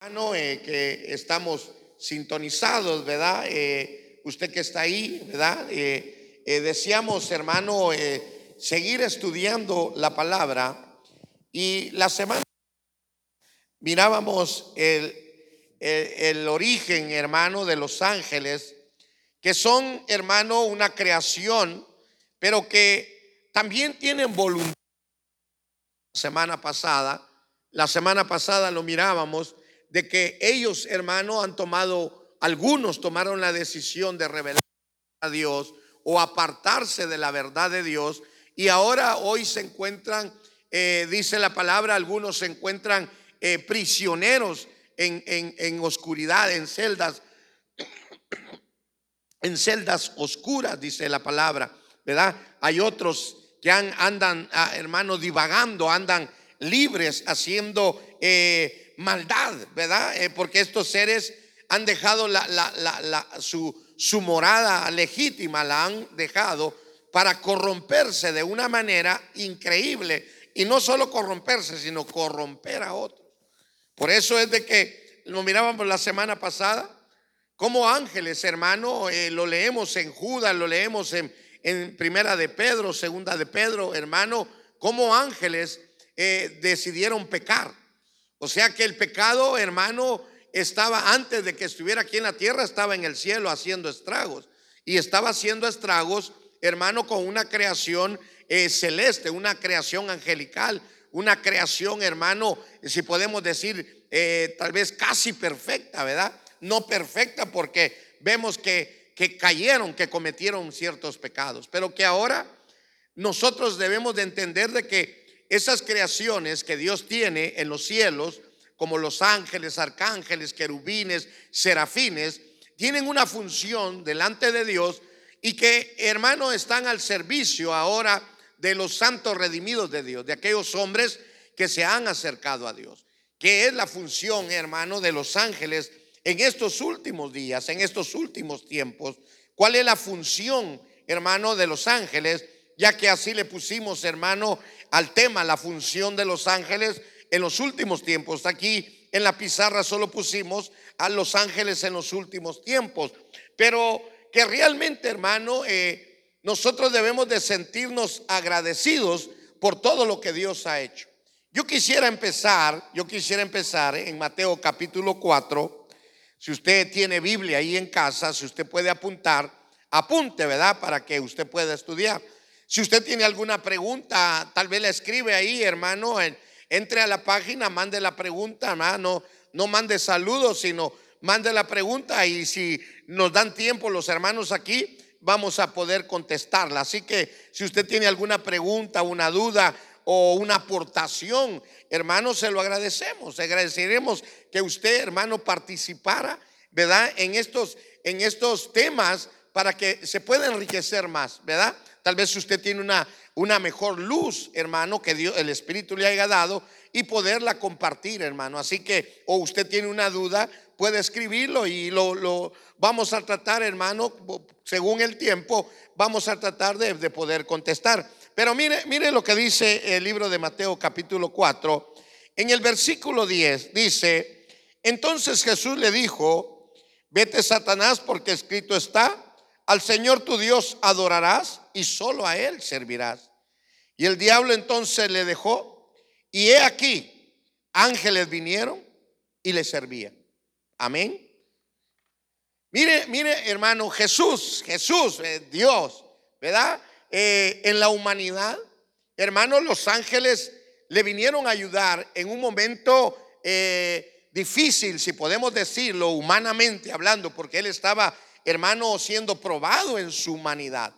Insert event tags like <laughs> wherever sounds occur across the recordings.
eh, que estamos sintonizados, ¿verdad? Eh, usted que está ahí, ¿verdad? Eh, eh, deseamos, hermano, eh, seguir estudiando la palabra y la semana mirábamos el, el- el origen, hermano, de los ángeles, que son, hermano, una creación, pero que también tienen voluntad. La semana pasada, la semana pasada lo mirábamos, de que ellos, hermano, han tomado, algunos tomaron la decisión de revelar a Dios o apartarse de la verdad de Dios y ahora hoy se encuentran, eh, dice la palabra, algunos se encuentran eh, prisioneros en, en- en oscuridad, en celdas, <coughs> en celdas oscuras, dice la palabra, ¿verdad? Hay otros que andan, ah, hermano, divagando, andan libres haciendo eh, maldad, ¿verdad? Eh, porque estos seres han dejado la, su, su morada legítima, la han dejado para corromperse de una manera increíble. Y no solo corromperse, sino corromper a otros. Por eso es de que lo mirábamos la semana pasada, como ángeles, hermano, eh, lo leemos en Judas, lo leemos en, en Primera de Pedro, Segunda de Pedro, hermano, como ángeles eh, decidieron pecar. O sea que el pecado, hermano, estaba antes de que estuviera aquí en la tierra, estaba en el cielo haciendo estragos. Y estaba haciendo estragos, hermano, con una creación eh, celeste, una creación angelical, una creación, hermano, si podemos decir, eh, tal vez casi perfecta, ¿verdad? No perfecta porque vemos que, que cayeron, que cometieron ciertos pecados, pero que ahora nosotros debemos de entender de que esas creaciones que Dios tiene en los cielos, como los ángeles, arcángeles, querubines, serafines, tienen una función delante de Dios y que, hermano, están al servicio ahora de los santos redimidos de Dios, de aquellos hombres que se han acercado a Dios. Que es la función, hermano, de los ángeles en estos últimos días, en estos últimos tiempos? ¿Cuál es la función, hermano, de los ángeles? Ya que así le pusimos, hermano, al tema, la función de los ángeles en los últimos tiempos. Aquí en la pizarra solo pusimos a los ángeles en los últimos tiempos. Pero que realmente, hermano, eh, nosotros debemos de sentirnos agradecidos por todo lo que Dios ha hecho. Yo quisiera empezar, yo quisiera empezar en Mateo capítulo 4. Si usted tiene Biblia ahí en casa, si usted puede apuntar, apunte, ¿verdad? Para que usted pueda estudiar. Si usted tiene alguna pregunta, tal vez la escribe ahí, hermano. en- entre a la página, mande la pregunta, ¿verdad? no, no mande saludos, sino mande la pregunta y si nos dan tiempo los hermanos aquí, vamos a poder contestarla. Así que si usted tiene alguna pregunta, una duda o una aportación, hermano, se lo agradecemos. Agradeceremos que usted, hermano, participara, ¿verdad? En estos, en estos temas para que se pueda enriquecer más, ¿verdad? Tal vez usted tiene una, una mejor luz, hermano, que Dios, el Espíritu le haya dado y poderla compartir, hermano. Así que, o usted tiene una duda, puede escribirlo y lo, lo vamos a tratar, hermano, según el tiempo, vamos a tratar de, de poder contestar. Pero mire, mire lo que dice el libro de Mateo capítulo 4. En el versículo 10 dice, entonces Jesús le dijo, vete Satanás porque escrito está, al Señor tu Dios adorarás y solo a Él servirás. Y el diablo entonces le dejó y he aquí, ángeles vinieron y le servían. Amén. Mire, mire, hermano, Jesús, Jesús, eh, Dios, ¿verdad? Eh, en la humanidad, hermano, los ángeles le vinieron a ayudar en un momento eh, difícil, si podemos decirlo, humanamente hablando, porque él estaba, hermano, siendo probado en su humanidad.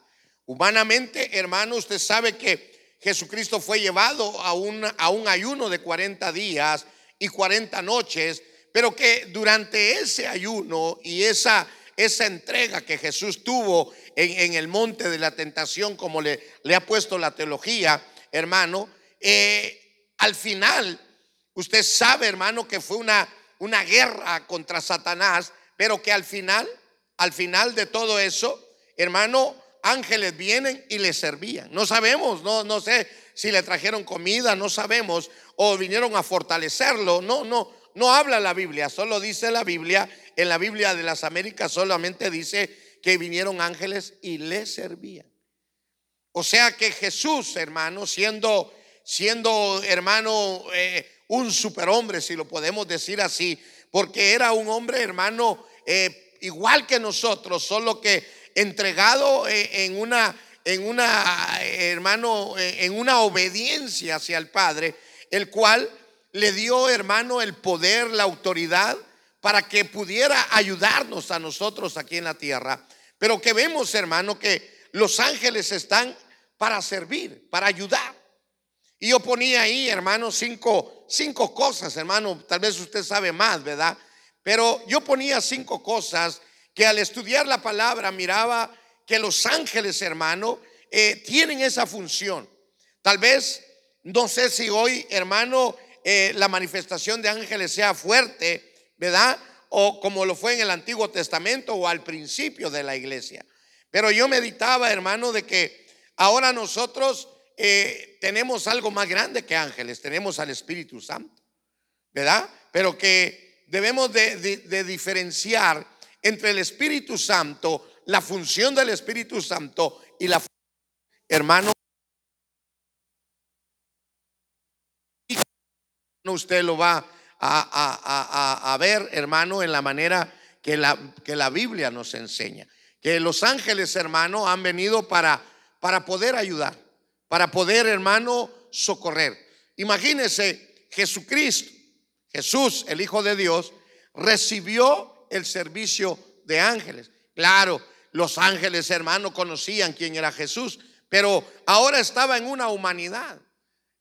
Humanamente, hermano, usted sabe que Jesucristo fue llevado a un, a un ayuno de 40 días y 40 noches, pero que durante ese ayuno y esa, esa entrega que Jesús tuvo en, en el monte de la tentación, como le, le ha puesto la teología, hermano, eh, al final, usted sabe, hermano, que fue una, una guerra contra Satanás, pero que al final, al final de todo eso, hermano, ángeles vienen y le servían. No sabemos, no, no sé si le trajeron comida, no sabemos, o vinieron a fortalecerlo, no, no, no habla la Biblia, solo dice la Biblia, en la Biblia de las Américas solamente dice que vinieron ángeles y le servían. O sea que Jesús, hermano, siendo, siendo hermano, eh, un superhombre, si lo podemos decir así, porque era un hombre, hermano, eh, igual que nosotros, solo que entregado en una, en una, hermano, en una obediencia hacia el Padre, el cual le dio, hermano, el poder, la autoridad para que pudiera ayudarnos a nosotros aquí en la tierra. Pero que vemos, hermano, que los ángeles están para servir, para ayudar. Y yo ponía ahí, hermano, cinco, cinco cosas, hermano, tal vez usted sabe más, ¿verdad? Pero yo ponía cinco cosas que al estudiar la palabra miraba que los ángeles, hermano, eh, tienen esa función. Tal vez, no sé si hoy, hermano, eh, la manifestación de ángeles sea fuerte, ¿verdad? O como lo fue en el Antiguo Testamento o al principio de la iglesia. Pero yo meditaba, hermano, de que ahora nosotros eh, tenemos algo más grande que ángeles, tenemos al Espíritu Santo, ¿verdad? Pero que debemos de, diferenciar entre el Espíritu Santo, la función del Espíritu Santo y la hermano usted lo va a, ver, hermano, en la manera que la, que la Biblia nos enseña. Que los ángeles, hermano, han venido para, para poder ayudar, para poder, hermano, socorrer. Imagínese, Jesucristo, Jesús, el Hijo de Dios, recibió el servicio de ángeles. Claro, los ángeles, hermano, conocían quién era Jesús, pero ahora estaba en una humanidad.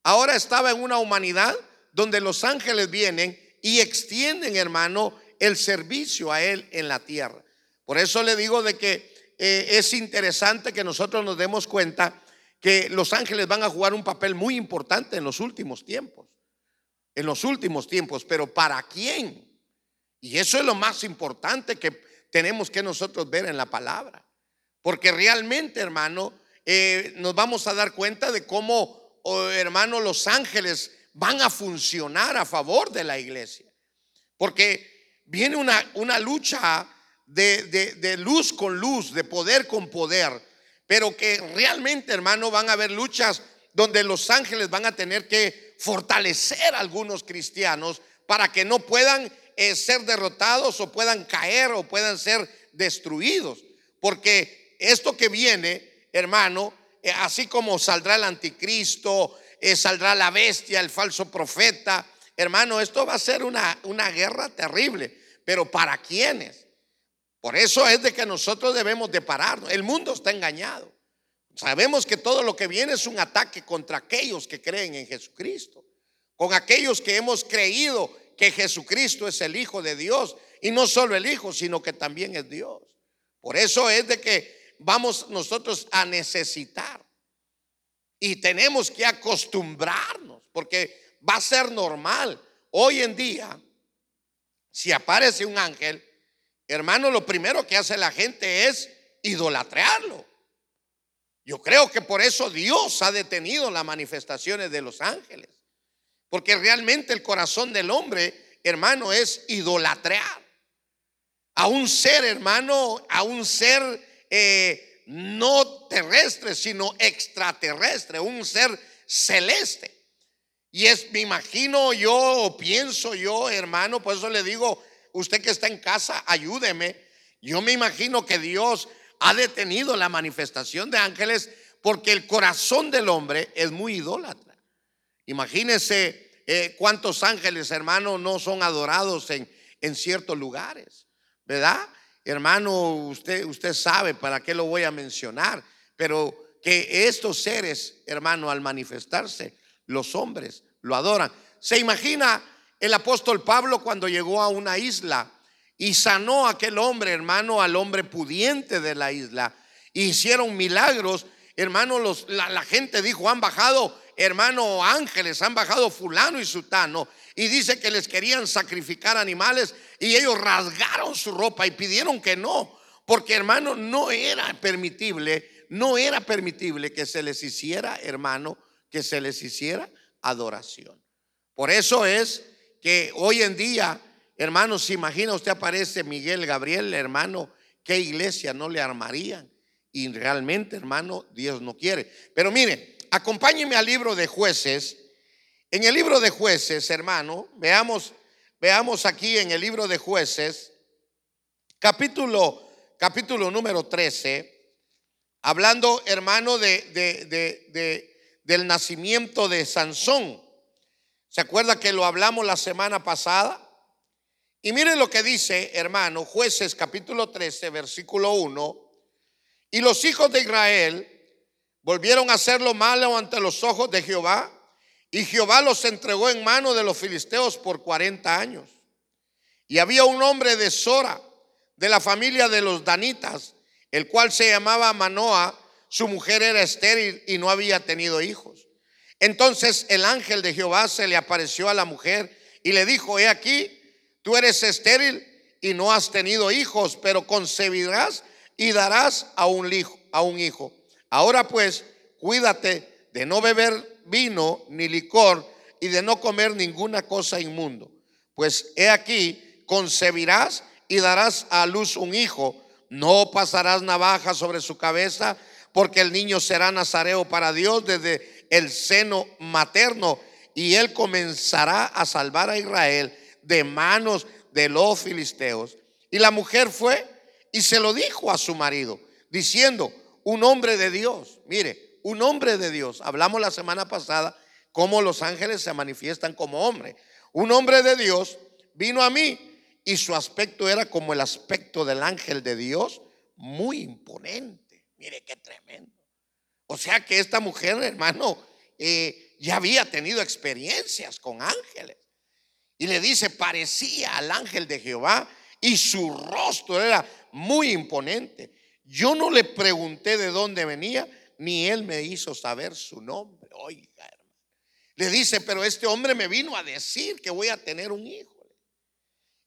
Ahora estaba en una humanidad donde los ángeles vienen y extienden, hermano, el servicio a Él en la tierra. Por eso le digo de que eh, es interesante que nosotros nos demos cuenta que los ángeles van a jugar un papel muy importante en los últimos tiempos. En los últimos tiempos, pero ¿para quién? Y eso es lo más importante que tenemos que nosotros ver en la palabra. Porque realmente, hermano, eh, nos vamos a dar cuenta de cómo, oh, hermano, los ángeles van a funcionar a favor de la iglesia. Porque viene una, una lucha de, de, luz con luz, de poder con poder, pero que realmente, hermano, van a haber luchas donde los ángeles van a tener que fortalecer a algunos cristianos para que no puedan ser derrotados o puedan caer o puedan ser destruidos. Porque esto que viene, hermano, eh, así como saldrá el anticristo, eh, saldrá la bestia, el falso profeta. Hermano, esto va a ser una, una guerra terrible, pero ¿para quiénes? Por eso es de que nosotros debemos de pararnos. El mundo está engañado. Sabemos que todo lo que viene es un ataque contra aquellos que creen en Jesucristo, con aquellos que hemos creído que Jesucristo es el Hijo de Dios y no solo el Hijo, sino que también es Dios. Por eso es de que vamos nosotros a necesitar y tenemos que acostumbrarnos, porque va a ser normal. Hoy en día, si aparece un ángel, hermano, lo primero que hace la gente es idolatrarlo. Yo creo que por eso Dios ha detenido las manifestaciones de los ángeles. Porque realmente el corazón del hombre, hermano, es idolatrar. A un ser, hermano, a un ser eh, no terrestre, sino extraterrestre, un ser celeste. Y es, me imagino yo, o pienso yo, hermano, por eso le digo, usted que está en casa, ayúdeme. Yo me imagino que Dios ha detenido la manifestación de ángeles porque el corazón del hombre es muy idólatra. Imagínese eh, cuántos ángeles, hermano, no son adorados en, en ciertos lugares, ¿verdad? hermano, usted, usted sabe para qué lo voy a mencionar, pero que estos seres, hermano, al manifestarse, los hombres lo adoran. ¿Se imagina el apóstol Pablo cuando llegó a una isla y sanó a aquel hombre, hermano, al hombre pudiente de la isla? Hicieron milagros, hermano, los, la gente dijo, han bajado, hermano, ángeles, han bajado fulano y sutano y dice que les querían sacrificar animales y ellos rasgaron su ropa y pidieron que no, porque hermano, no era permitible, no era permitible que se les hiciera, hermano, que se les hiciera adoración. Por eso es que hoy en día, hermano, se imagina usted aparece Miguel Gabriel, hermano, ¿qué iglesia no le armarían? Y realmente, hermano, Dios no quiere. Pero mire, acompáñeme al libro de jueces. En el libro de jueces, hermano, veamos, veamos aquí en el libro de jueces, capítulo, capítulo número 13, hablando, hermano, de, de, del nacimiento de Sansón. ¿Se acuerda que lo hablamos la semana pasada? Y mire lo que dice, hermano, jueces capítulo 13, versículo 1. Y los hijos de Israel volvieron a hacer lo malo ante los ojos de Jehová. Y Jehová los entregó en mano de los filisteos por 40 años. Y había un hombre de Sora, de la familia de los Danitas, el cual se llamaba Manoa. Su mujer era estéril y no había tenido hijos. Entonces el ángel de Jehová se le apareció a la mujer y le dijo, he aquí, tú eres estéril y no has tenido hijos, pero concebirás y darás a un hijo. A un hijo. Ahora pues, cuídate de no beber vino ni licor y de no comer ninguna cosa inmundo. Pues he aquí, concebirás y darás a luz un hijo. No pasarás navaja sobre su cabeza, porque el niño será nazareo para Dios desde el seno materno y él comenzará a salvar a Israel de manos de los filisteos. Y la mujer fue y se lo dijo a su marido, diciendo, un hombre de Dios, mire, un hombre de Dios, hablamos la semana pasada cómo los ángeles se manifiestan como hombre. Un hombre de Dios vino a mí y su aspecto era como el aspecto del ángel de Dios, muy imponente. Mire qué tremendo. O sea que esta mujer, hermano, eh, ya había tenido experiencias con ángeles. Y le dice, parecía al ángel de Jehová y su rostro era muy imponente. Yo no le pregunté de dónde venía, ni él me hizo saber su nombre. Oiga, hermano. Le dice, pero este hombre me vino a decir que voy a tener un hijo.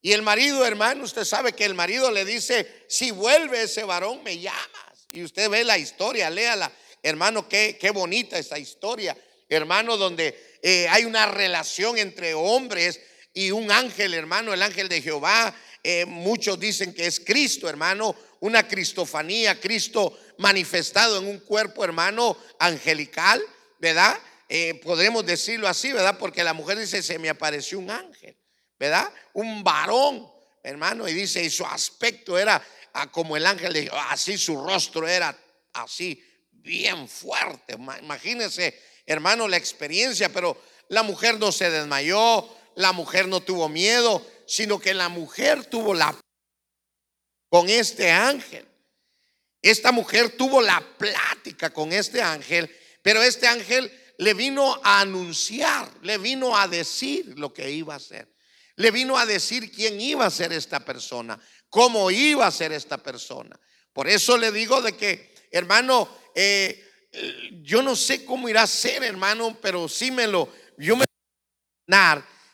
Y el marido, hermano, usted sabe que el marido le dice, si vuelve ese varón, me llamas. Y usted ve la historia, léala. Hermano, qué, qué bonita esa historia. Hermano, donde eh, hay una relación entre hombres y un ángel, hermano, el ángel de Jehová eh, muchos dicen que es Cristo, hermano, una cristofanía, Cristo manifestado en un cuerpo, hermano, angelical, ¿verdad? Eh, podremos decirlo así, ¿verdad? Porque la mujer dice, se me apareció un ángel, ¿verdad? Un varón, hermano, y dice, y su aspecto era como el ángel así su rostro era así, bien fuerte. Imagínense, hermano, la experiencia, pero la mujer no se desmayó, la mujer no tuvo miedo, sino que la mujer tuvo la con este ángel. Esta mujer tuvo la plática con este ángel, pero este ángel le vino a anunciar, le vino a decir lo que iba a hacer. Le vino a decir quién iba a ser esta persona, cómo iba a ser esta persona. Por eso le digo de que, hermano, eh, yo no sé cómo irá a ser, hermano, pero sí me lo, yo me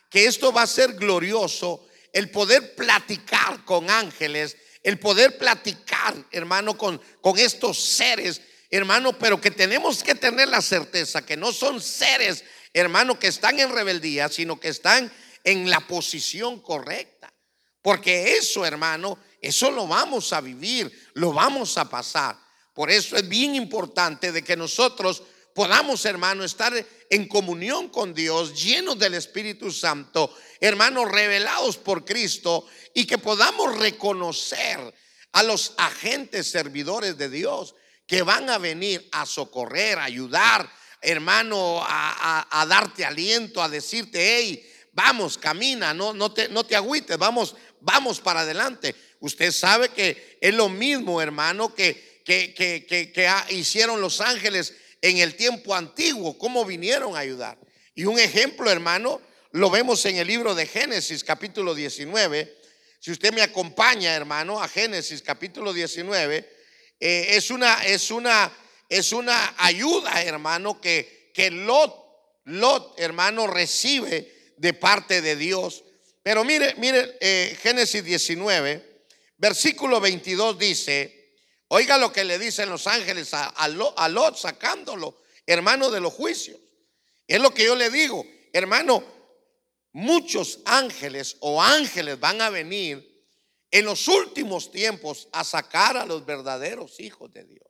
que esto va a ser glorioso el poder platicar con ángeles, el poder platicar, hermano, con, con estos seres, hermano, pero que tenemos que tener la certeza que no son seres, hermano, que están en rebeldía, sino que están en la posición correcta. Porque eso, hermano, eso lo vamos a vivir, lo vamos a pasar. Por eso es bien importante de que nosotros podamos, hermano, estar en comunión con Dios, llenos del Espíritu Santo, hermanos, revelados por Cristo, y que podamos reconocer a los agentes servidores de Dios que van a venir a socorrer, a ayudar, hermano, a, darte aliento, a decirte, hey, vamos, camina, no, no, te, no te agüites, vamos, vamos para adelante. Usted sabe que es lo mismo, hermano, que, que, que, que hicieron los ángeles en el tiempo antiguo, cómo vinieron a ayudar. Y un ejemplo, hermano, lo vemos en el libro de Génesis capítulo 19. Si usted me acompaña, hermano, a Génesis capítulo 19, eh, es, una, es, una, es una ayuda, hermano, que, que Lot, Lot, hermano, recibe de parte de Dios. Pero mire, mire, eh, Génesis 19, versículo 22 dice, Oiga lo que le dicen los ángeles a, Lot, sacándolo, hermano, de los juicios. Es lo que yo le digo, hermano, muchos ángeles o ángeles van a venir en los últimos tiempos a sacar a los verdaderos hijos de Dios.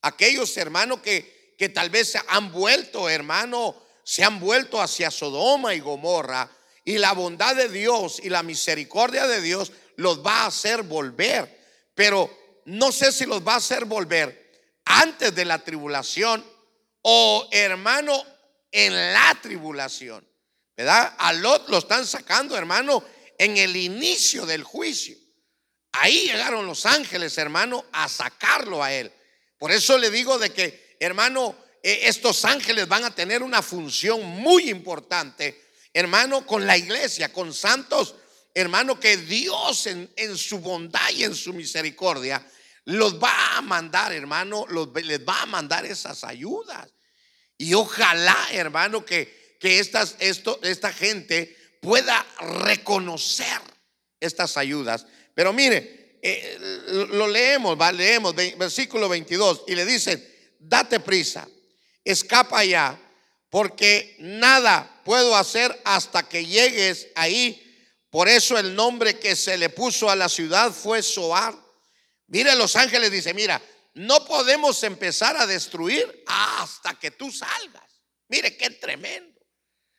Aquellos hermanos que, que tal vez se han vuelto, hermano, se han vuelto hacia Sodoma y Gomorra y la bondad de Dios y la misericordia de Dios los va a hacer volver. Pero no sé si los va a hacer volver antes de la tribulación o hermano en la tribulación. ¿Verdad? A Lot lo están sacando, hermano, en el inicio del juicio. Ahí llegaron los ángeles, hermano, a sacarlo a él. Por eso le digo de que, hermano, eh, estos ángeles van a tener una función muy importante, hermano, con la iglesia, con santos, hermano, que Dios en su bondad y en su misericordia los va a mandar, hermano, les va a mandar esas ayudas. Y ojalá, hermano, que, que estas, esto, esta gente pueda reconocer estas ayudas. Pero mire, eh, lo leemos, va, leemos, versículo 22, y le dice, date prisa, escapa ya, porque nada puedo hacer hasta que llegues ahí. Por eso el nombre que se le puso a la ciudad fue Soar. Mire, los ángeles dice, mira, no podemos empezar a destruir hasta que tú salgas. Mire qué tremendo.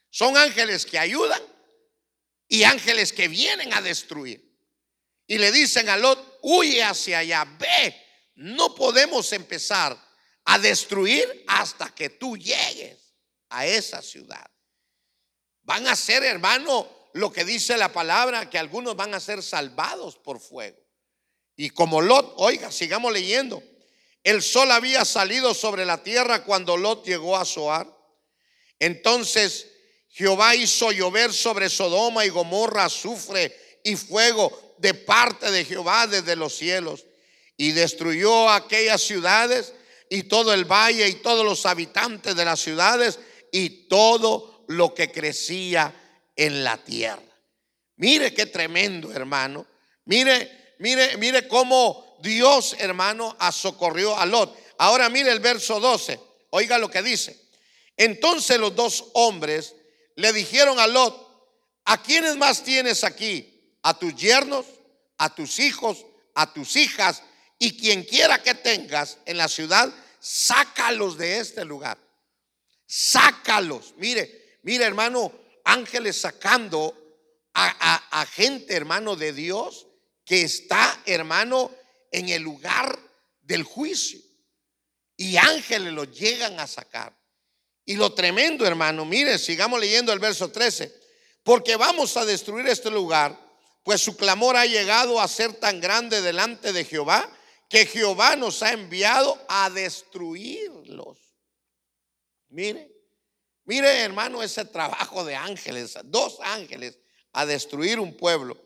Son ángeles que ayudan y ángeles que vienen a destruir. Y le dicen a Lot, huye hacia allá, ve, no podemos empezar a destruir hasta que tú llegues a esa ciudad. Van a ser, hermano, lo que dice la palabra, que algunos van a ser salvados por fuego. Y como Lot, oiga, sigamos leyendo. El sol había salido sobre la tierra cuando Lot llegó a Zoar. Entonces Jehová hizo llover sobre Sodoma y Gomorra azufre y fuego de parte de Jehová desde los cielos y destruyó aquellas ciudades y todo el valle y todos los habitantes de las ciudades y todo lo que crecía en la tierra. Mire qué tremendo, hermano. Mire, mire, mire cómo Dios, hermano, socorrió a Lot. Ahora mire el verso 12. Oiga lo que dice. Entonces los dos hombres le dijeron a Lot, ¿a quiénes más tienes aquí? a tus yernos, a tus hijos, a tus hijas y quien quiera que tengas en la ciudad, sácalos de este lugar. Sácalos. Mire, mire hermano, ángeles sacando a, gente, hermano, de Dios que está, hermano, en el lugar del juicio. Y ángeles lo llegan a sacar. Y lo tremendo, hermano, mire, sigamos leyendo el verso 13. Porque vamos a destruir este lugar pues su clamor ha llegado a ser tan grande delante de Jehová que Jehová nos ha enviado a destruirlos. Mire, mire hermano ese trabajo de ángeles, dos ángeles a destruir un pueblo.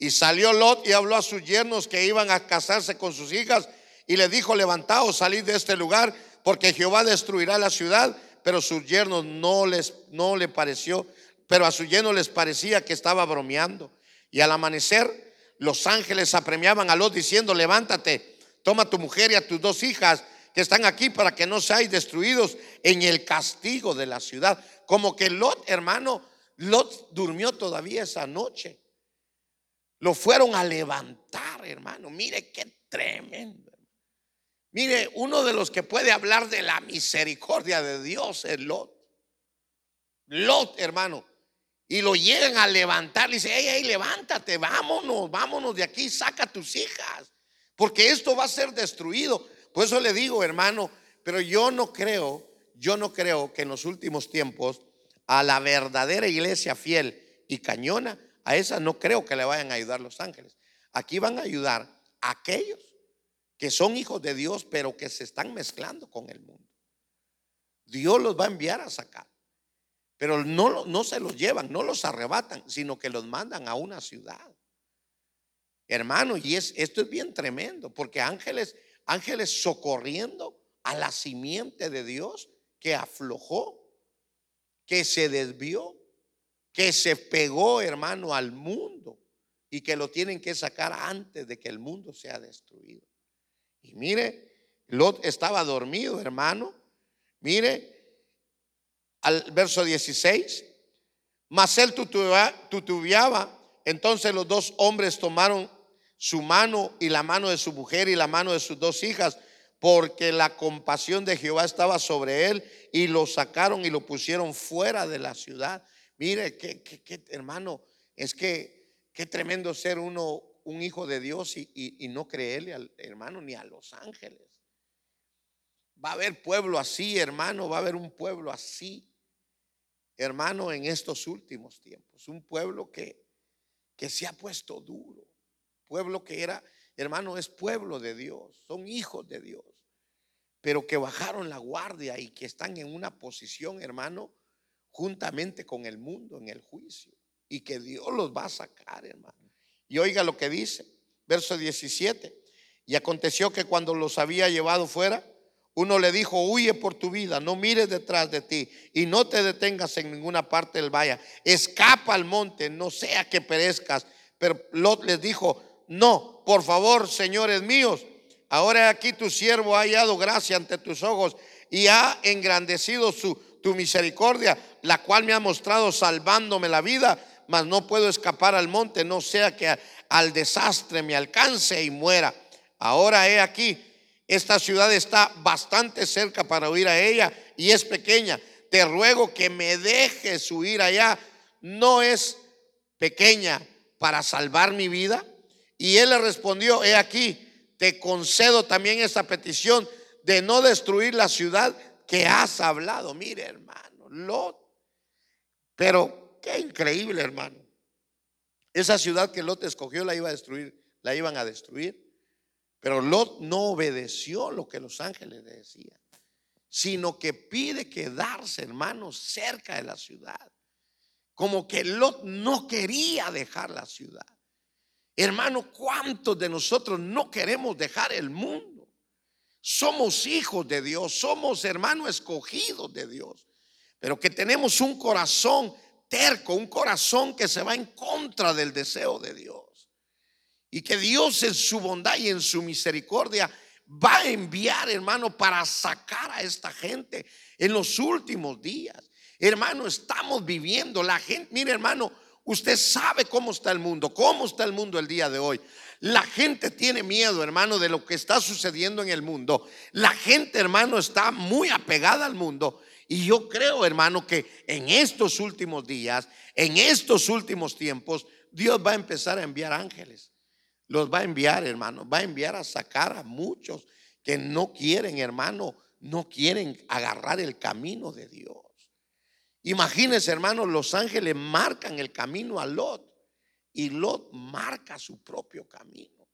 Y salió Lot y habló a sus yernos que iban a casarse con sus hijas y le dijo, levantaos, salid de este lugar, porque Jehová destruirá la ciudad. Pero sus yernos no les no le pareció, pero a sus yernos les parecía que estaba bromeando. Y al amanecer, los ángeles apremiaban a Lot diciendo, levántate, toma a tu mujer y a tus dos hijas que están aquí para que no seáis destruidos en el castigo de la ciudad. Como que Lot, hermano, Lot durmió todavía esa noche. Lo fueron a levantar, hermano. Mire qué tremendo. Mire, uno de los que puede hablar de la misericordia de Dios es Lot. Lot, hermano, y lo llegan a levantar. Le dice, hey, hey, levántate, vámonos, vámonos de aquí, saca a tus hijas, porque esto va a ser destruido. Por eso le digo, hermano, pero yo no creo, yo no creo que en los últimos tiempos a la verdadera iglesia fiel y cañona, a esa no creo que le vayan a ayudar los ángeles. Aquí van a ayudar a aquellos que son hijos de Dios, pero que se están mezclando con el mundo. Dios los va a enviar a sacar. Pero no, no se los llevan, no los arrebatan, sino que los mandan a una ciudad. Hermano, y es, esto es bien tremendo, porque ángeles, ángeles socorriendo a la simiente de Dios que aflojó, que se desvió, que se pegó, hermano, al mundo y que lo tienen que sacar antes de que el mundo sea destruido. Y mire, Lot estaba dormido, hermano. Mire, al verso 16. Mas él tutubeaba. Entonces los dos hombres tomaron su mano y la mano de su mujer y la mano de sus dos hijas, porque la compasión de Jehová estaba sobre él y lo sacaron y lo pusieron fuera de la ciudad. Mire, que, hermano, es que qué tremendo ser uno un hijo de Dios y, y no creerle al hermano ni a los ángeles. Va a haber pueblo así, hermano, va a haber un pueblo así, hermano, en estos últimos tiempos. Un pueblo que, que se ha puesto duro. Pueblo que era, hermano, es pueblo de Dios, son hijos de Dios, pero que bajaron la guardia y que están en una posición, hermano, juntamente con el mundo en el juicio. Y que Dios los va a sacar, hermano. Y oiga lo que dice, verso 17. Y aconteció que cuando los había llevado fuera, uno le dijo, huye por tu vida, no mires detrás de ti y no te detengas en ninguna parte del valle. Escapa al monte, no sea que perezcas. Pero Lot les dijo, no, por favor, señores míos, ahora aquí tu siervo ha hallado gracia ante tus ojos y ha engrandecido su, tu misericordia, la cual me ha mostrado salvándome la vida, mas no puedo escapar al monte, no sea que al desastre me alcance y muera. Ahora he aquí esta ciudad está bastante cerca para huir a ella y es pequeña. Te ruego que me dejes huir allá. No es pequeña para salvar mi vida. Y él le respondió, he aquí, te concedo también esta petición de no destruir la ciudad que has hablado. Mire, hermano, Lot. Pero qué increíble, hermano. Esa ciudad que Lot escogió la iba a destruir, la iban a destruir. Pero Lot no obedeció lo que los ángeles le decían, sino que pide quedarse, hermanos, cerca de la ciudad. Como que Lot no quería dejar la ciudad. Hermano, ¿cuántos de nosotros no queremos dejar el mundo? Somos hijos de Dios, somos hermanos escogidos de Dios, pero que tenemos un corazón terco, un corazón que se va en contra del deseo de Dios. Y que Dios en su bondad y en su misericordia va a enviar, hermano, para sacar a esta gente en los últimos días. Hermano, estamos viviendo la gente, mire hermano, usted sabe cómo está el mundo, cómo está el mundo el día de hoy. La gente tiene miedo, hermano, de lo que está sucediendo en el mundo. La gente, hermano, está muy apegada al mundo. Y yo creo, hermano, que en estos últimos días, en estos últimos tiempos, Dios va a empezar a enviar ángeles los va a enviar, hermano. Va a enviar a sacar a muchos que no quieren, hermano, no quieren agarrar el camino de Dios. Imagínense, hermano, los ángeles marcan el camino a Lot y Lot marca su propio camino.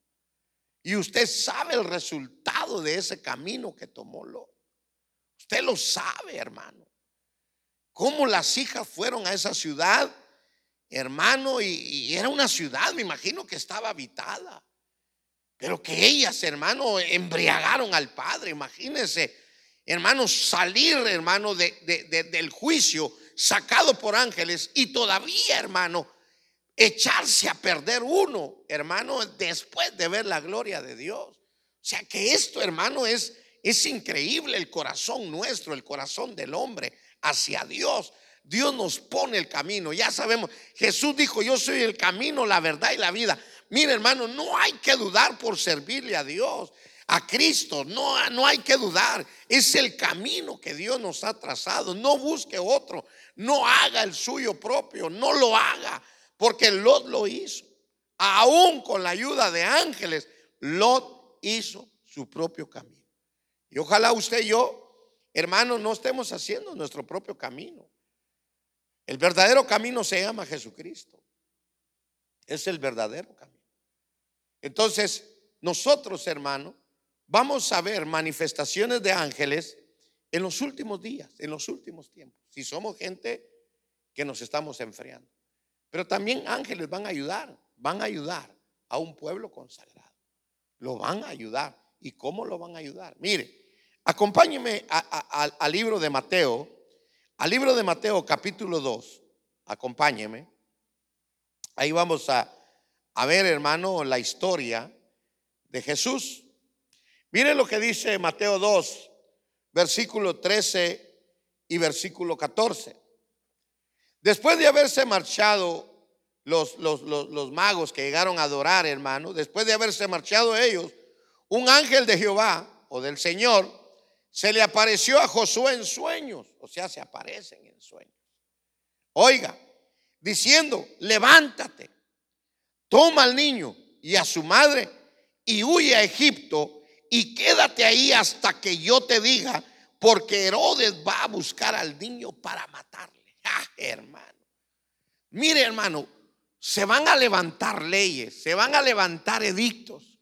Y usted sabe el resultado de ese camino que tomó Lot. Usted lo sabe, hermano. Cómo las hijas fueron a esa ciudad hermano, y, era una ciudad, me imagino que estaba habitada. Pero que ellas, hermano, embriagaron al Padre, imagínense, hermano, salir, hermano, de, del juicio sacado por ángeles y todavía, hermano, echarse a perder uno, hermano, después de ver la gloria de Dios. O sea que esto, hermano, es, es increíble el corazón nuestro, el corazón del hombre hacia Dios. Dios nos pone el camino. Ya sabemos, Jesús dijo, yo soy el camino, la verdad y la vida. Mire hermano, no hay que dudar por servirle a Dios, a Cristo. No, no hay que dudar. Es el camino que Dios nos ha trazado. No busque otro. No haga el suyo propio. No lo haga. Porque Lot lo hizo. Aún con la ayuda de ángeles, Lot hizo su propio camino. Y ojalá usted y yo, hermanos, no estemos haciendo nuestro propio camino. El verdadero camino se llama Jesucristo. Es el verdadero camino. Entonces, nosotros, hermano, vamos a ver manifestaciones de ángeles en los últimos días, en los últimos tiempos. Si somos gente que nos estamos enfriando. Pero también ángeles van a ayudar, van a ayudar a un pueblo consagrado. Lo van a ayudar. ¿Y cómo lo van a ayudar? Mire, acompáñeme al libro de Mateo, al libro de Mateo capítulo 2, acompáñeme. Ahí vamos a, ver, hermano, la historia de Jesús. Mire lo que dice Mateo 2, versículo 13 y versículo 14. Después de haberse marchado los, los, magos que llegaron a adorar, hermano, después de haberse marchado ellos, un ángel de Jehová o del Señor se le apareció a Josué en sueños, o sea, se aparecen en sueños. Oiga, diciendo, levántate, toma al niño y a su madre y huye a Egipto y quédate ahí hasta que yo te diga, porque Herodes va a buscar al niño para matarle. <laughs> Ah, hermano. Mire, hermano, se van a levantar leyes, se van a levantar edictos,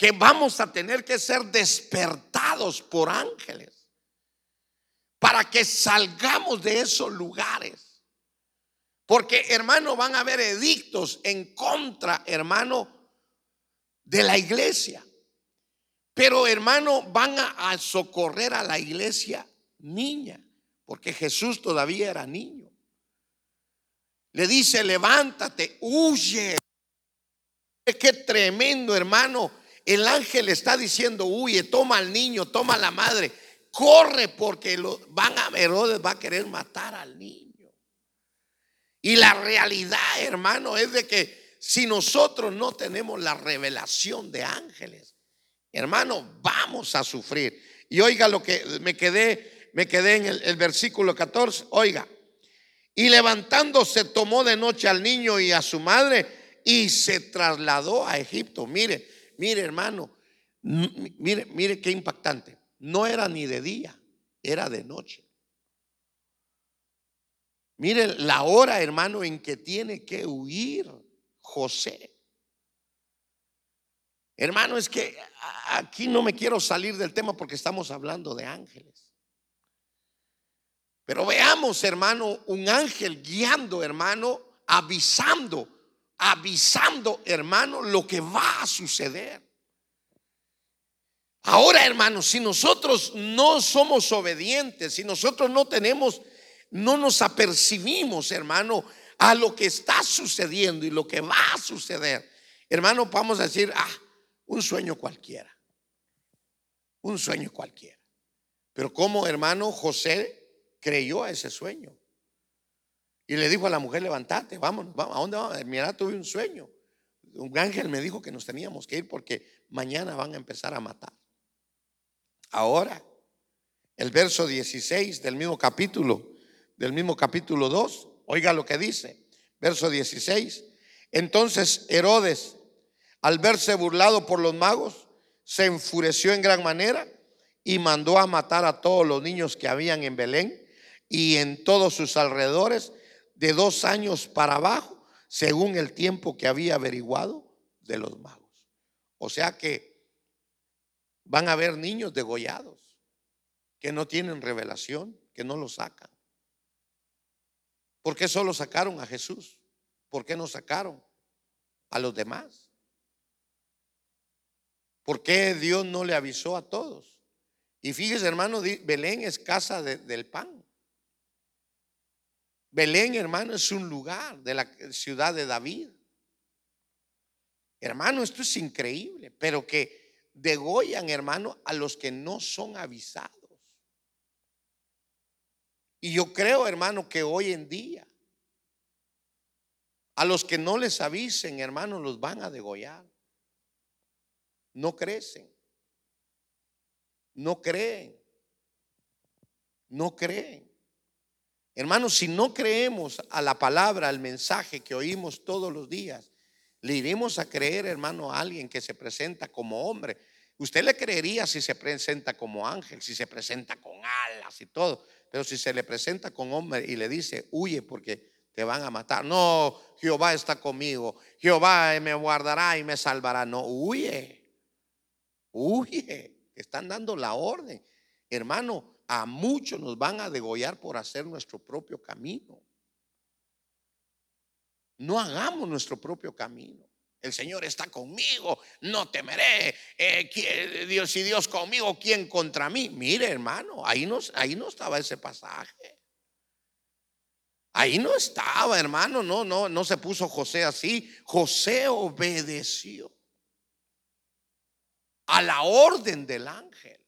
que vamos a tener que ser despertados por ángeles para que salgamos de esos lugares. Porque, hermano, van a haber edictos en contra, hermano, de la iglesia. Pero hermano, van a, socorrer a la iglesia niña, porque Jesús todavía era niño. Le dice, levántate, huye. Qué tremendo, hermano. El ángel está diciendo, huye, toma al niño, toma a la madre, corre porque lo, van a Herodes va a querer matar al niño. Y la realidad, hermano, es de que si nosotros no tenemos la revelación de ángeles, hermano, vamos a sufrir. Y oiga lo que me quedé, me quedé en el, versículo 14, oiga. Y levantándose tomó de noche al niño y a su madre y se trasladó a Egipto. Mire, mire hermano, mire, mire qué impactante. No era ni de día, era de noche. Mire la hora, hermano, en que tiene que huir. José. Hermano, es que aquí no me quiero salir del tema porque estamos hablando de ángeles. Pero veamos, hermano, un ángel guiando, hermano, avisando, avisando, hermano, lo que va a suceder. Ahora, hermano, si nosotros no somos obedientes, si nosotros no tenemos, no nos apercibimos, hermano, a lo que está sucediendo y lo que va a suceder, hermano, vamos a decir, ah, un sueño cualquiera. Un sueño cualquiera. Pero como hermano José creyó a ese sueño. Y le dijo a la mujer, levántate, vámonos, vamos, ¿a dónde vamos? Mira, tuve un sueño. Un ángel me dijo que nos teníamos que ir porque mañana van a empezar a matar. Ahora, el verso 16 del mismo capítulo, del mismo capítulo 2, Oiga lo que dice, verso 16. Entonces Herodes, al verse burlado por los magos, se enfureció en gran manera y mandó a matar a todos los niños que habían en Belén y en todos sus alrededores de dos años para abajo, según el tiempo que había averiguado de los magos. O sea que van a haber niños degollados que no tienen revelación, que no lo sacan. ¿Por qué solo sacaron a Jesús? ¿Por qué no sacaron a los demás? ¿Por qué Dios no le avisó a todos? Y fíjese, hermano, Belén es casa del pan. Belén, hermano, es un lugar de la ciudad de David. Hermano, esto es increíble, pero que degollan, hermano, a los que no son avisados. Y yo creo, hermano, que hoy en día a los que no les avisen, hermano, los van a degollar. No crecen. No creen. No creen. Hermanos, si no creemos a la palabra, al mensaje que oímos todos los días, le iremos a creer, hermano, a alguien que se presenta como hombre. Usted le creería si se presenta como ángel, si se presenta con alas y todo. Pero si se le presenta con hombre y le dice, huye porque te van a matar. No, Jehová está conmigo. Jehová me guardará y me salvará. No, huye. Huye. Están dando la orden. Hermano, a muchos nos van a degollar por hacer nuestro propio camino. No hagamos nuestro propio camino. El Señor está conmigo, no temeré. Eh, Dios y Dios conmigo, ¿quién contra mí? Mire, hermano, ahí no, ahí no estaba ese pasaje. Ahí no estaba, hermano, no, no, no se puso José así. José obedeció a la orden del ángel.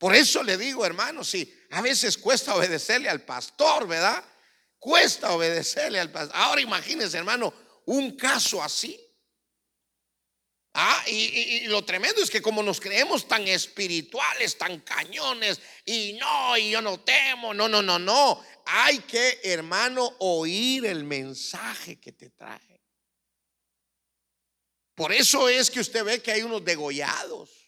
Por eso le digo, hermano, si a veces cuesta obedecerle al pastor, ¿verdad? Cuesta obedecerle al pastor. Ahora imagínense, hermano, un caso así. Ah, y, lo tremendo es que como nos creemos tan espirituales, tan cañones, y no, y yo no temo, no, no, no, no. Hay que, hermano, oír el mensaje que te trae. Por eso es que usted ve que hay unos degollados,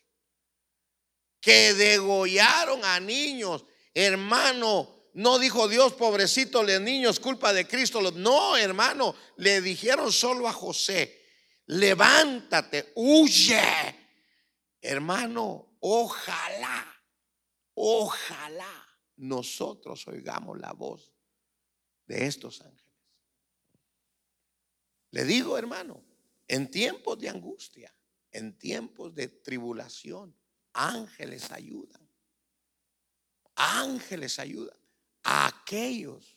que degollaron a niños. Hermano, no dijo Dios, pobrecito los niños, culpa de Cristo. No, hermano, le dijeron solo a José levántate, huye. Hermano, ojalá, ojalá nosotros oigamos la voz de estos ángeles. Le digo, hermano, en tiempos de angustia, en tiempos de tribulación, ángeles ayudan. Ángeles ayudan a aquellos,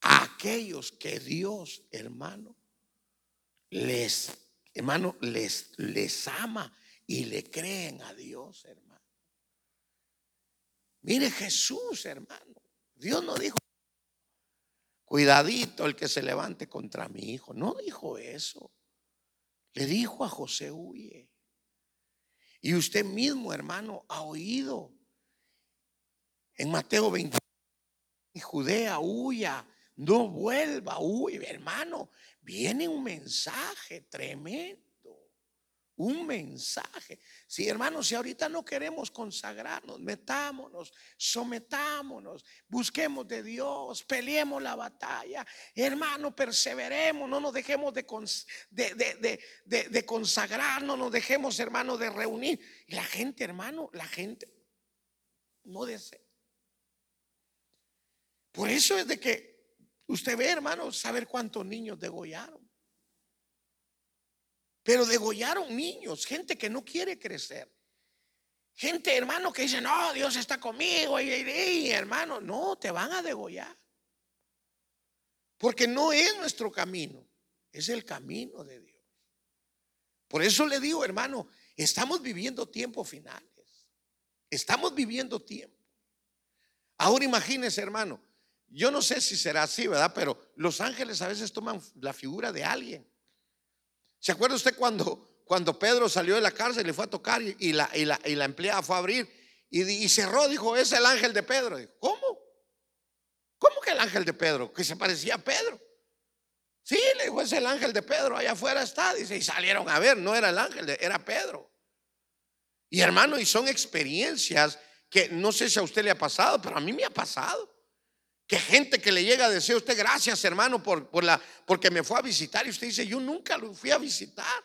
a aquellos que Dios, hermano, les, hermano, les, les ama y le creen a Dios, hermano. Mire Jesús, hermano. Dios no dijo, cuidadito el que se levante contra mi hijo. No dijo eso. Le dijo a José, huye. Y usted mismo, hermano, ha oído en Mateo 20, Judea, huya, no vuelva, huye, hermano. Viene un mensaje tremendo. Un mensaje. Si hermanos, si ahorita no queremos consagrarnos, metámonos, sometámonos, busquemos de Dios, peleemos la batalla. Hermano, perseveremos, no nos dejemos de, de, de, consagrarnos, no nos dejemos, hermano, de reunir. Y la gente, hermano, la gente no desea. Por eso es de que Usted ve, hermano, saber cuántos niños degollaron. Pero degollaron niños, gente que no quiere crecer. Gente, hermano, que dice, no, Dios está conmigo. Y, hermano, no, te van a degollar. Porque no es nuestro camino, es el camino de Dios. Por eso le digo, hermano, estamos viviendo tiempos finales. Estamos viviendo tiempo. Ahora imagínese, hermano, yo no sé si será así, ¿verdad? Pero los ángeles a veces toman la figura de alguien. ¿Se acuerda usted cuando, cuando Pedro salió de la cárcel y le fue a tocar y, la, y, la, empleada fue a abrir y, cerró? Dijo, es el ángel de Pedro. ¿Cómo? ¿Cómo que el ángel de Pedro? Que se parecía a Pedro. Sí, le dijo, es el ángel de Pedro, allá afuera está. Dice, y salieron a ver, no era el ángel, era Pedro. Y hermano, y son experiencias que no sé si a usted le ha pasado, pero a mí me ha pasado. Que gente que le llega a decir a usted, gracias hermano por, por, la, porque me fue a visitar. Y usted dice, yo nunca lo fui a visitar.